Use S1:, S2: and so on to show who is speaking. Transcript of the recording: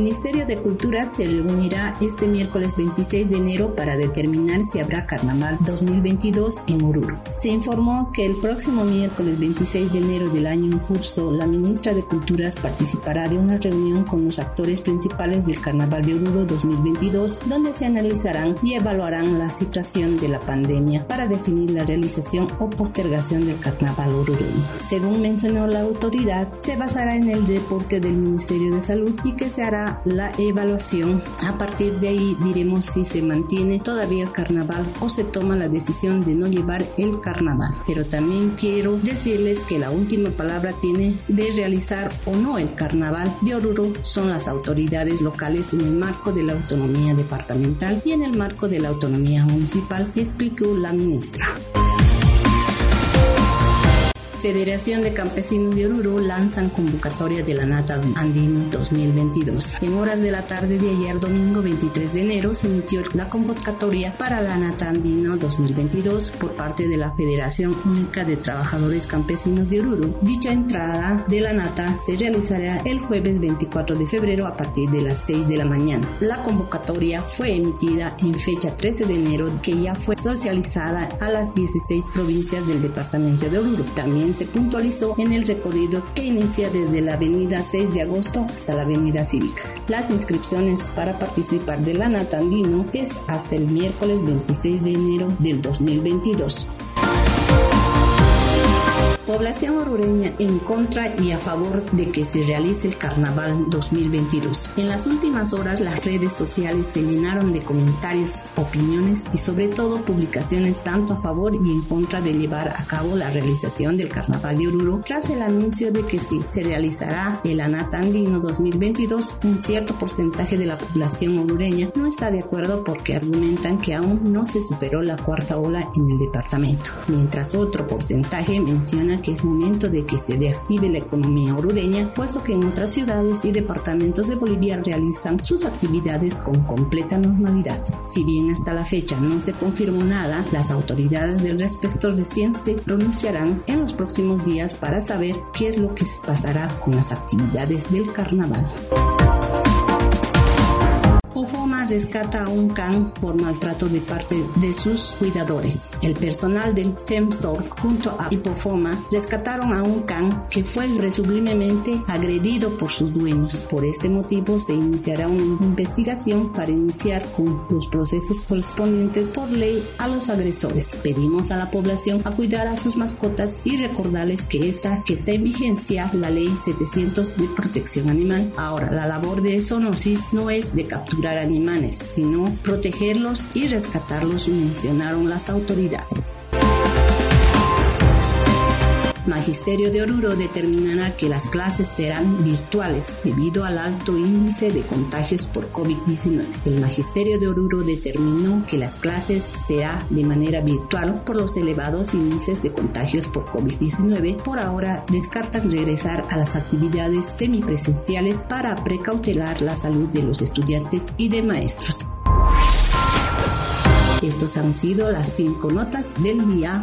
S1: Ministerio de Cultura se reunirá este miércoles 26 de enero para determinar si habrá Carnaval 2022 en Oruro. Se informó que el próximo miércoles 26 de enero del año en curso, la ministra de Culturas participará de una reunión con los actores principales del Carnaval de Oruro 2022, donde se analizarán y evaluarán la situación de la pandemia para definir la realización o postergación del Carnaval orureño. Según mencionó la autoridad, se basará en el reporte del Ministerio de Salud y que se hará la evaluación. A partir de ahí diremos si se mantiene todavía el carnaval o se toma la decisión de no llevar el carnaval. Pero también quiero decirles que la última palabra tiene de realizar o no el carnaval de Oruro son las autoridades locales en el marco de la autonomía departamental y en el marco de la autonomía municipal, explicó la ministra. Federación de Campesinos de Oruro lanzan convocatoria de la Nata Andino 2022. En horas de la tarde de ayer, domingo 23 de enero, se emitió la convocatoria para la Nata Andino 2022 por parte de la Federación Única de Trabajadores Campesinos de Oruro. Dicha entrada de la Nata se realizará el jueves 24 de febrero a partir de las 6 de la mañana. La convocatoria fue emitida en fecha 13 de enero que ya fue socializada a las 16 provincias del departamento de Oruro. También se puntualizó en el recorrido que inicia desde la avenida 6 de agosto hasta la avenida Cívica. Las inscripciones para participar de la Natandino es hasta el miércoles 26 de enero del 2022. Población orureña en contra y a favor de que se realice el Carnaval 2022. En las últimas horas las redes sociales se llenaron de comentarios, opiniones y sobre todo publicaciones tanto a favor y en contra de llevar a cabo la realización del Carnaval de Oruro tras el anuncio de que sí se realizará el Anatandino 2022. Un cierto porcentaje de la población orureña no está de acuerdo porque argumentan que aún no se superó la cuarta ola en el departamento, mientras otro porcentaje menciona que es momento de que se reactive la economía orureña, puesto que en otras ciudades y departamentos de Bolivia realizan sus actividades con completa normalidad. Si bien hasta la fecha no se confirmó nada, las autoridades del respecto recién se pronunciarán en los próximos días para saber qué es lo que pasará con las actividades del carnaval rescata a un can por maltrato de parte de sus cuidadores. El personal del CEMSOR junto a Hipofoma rescataron a un can que fue presumiblemente agredido por sus dueños. Por este motivo se iniciará una investigación para iniciar con los procesos correspondientes por ley a los agresores. Pedimos a la población a cuidar a sus mascotas y recordarles que esta que está en vigencia la ley 700 de protección animal. Ahora, la labor de zoonosis no es de capturar animales sino protegerlos y rescatarlos, mencionaron las autoridades. Magisterio de Oruro determinará que las clases serán virtuales debido al alto índice de contagios por COVID-19. El Magisterio de Oruro determinó que las clases serán de manera virtual por los elevados índices de contagios por COVID-19. Por ahora descartan regresar a las actividades semipresenciales para precautelar la salud de los estudiantes y de maestros. Estos han sido las cinco notas del día.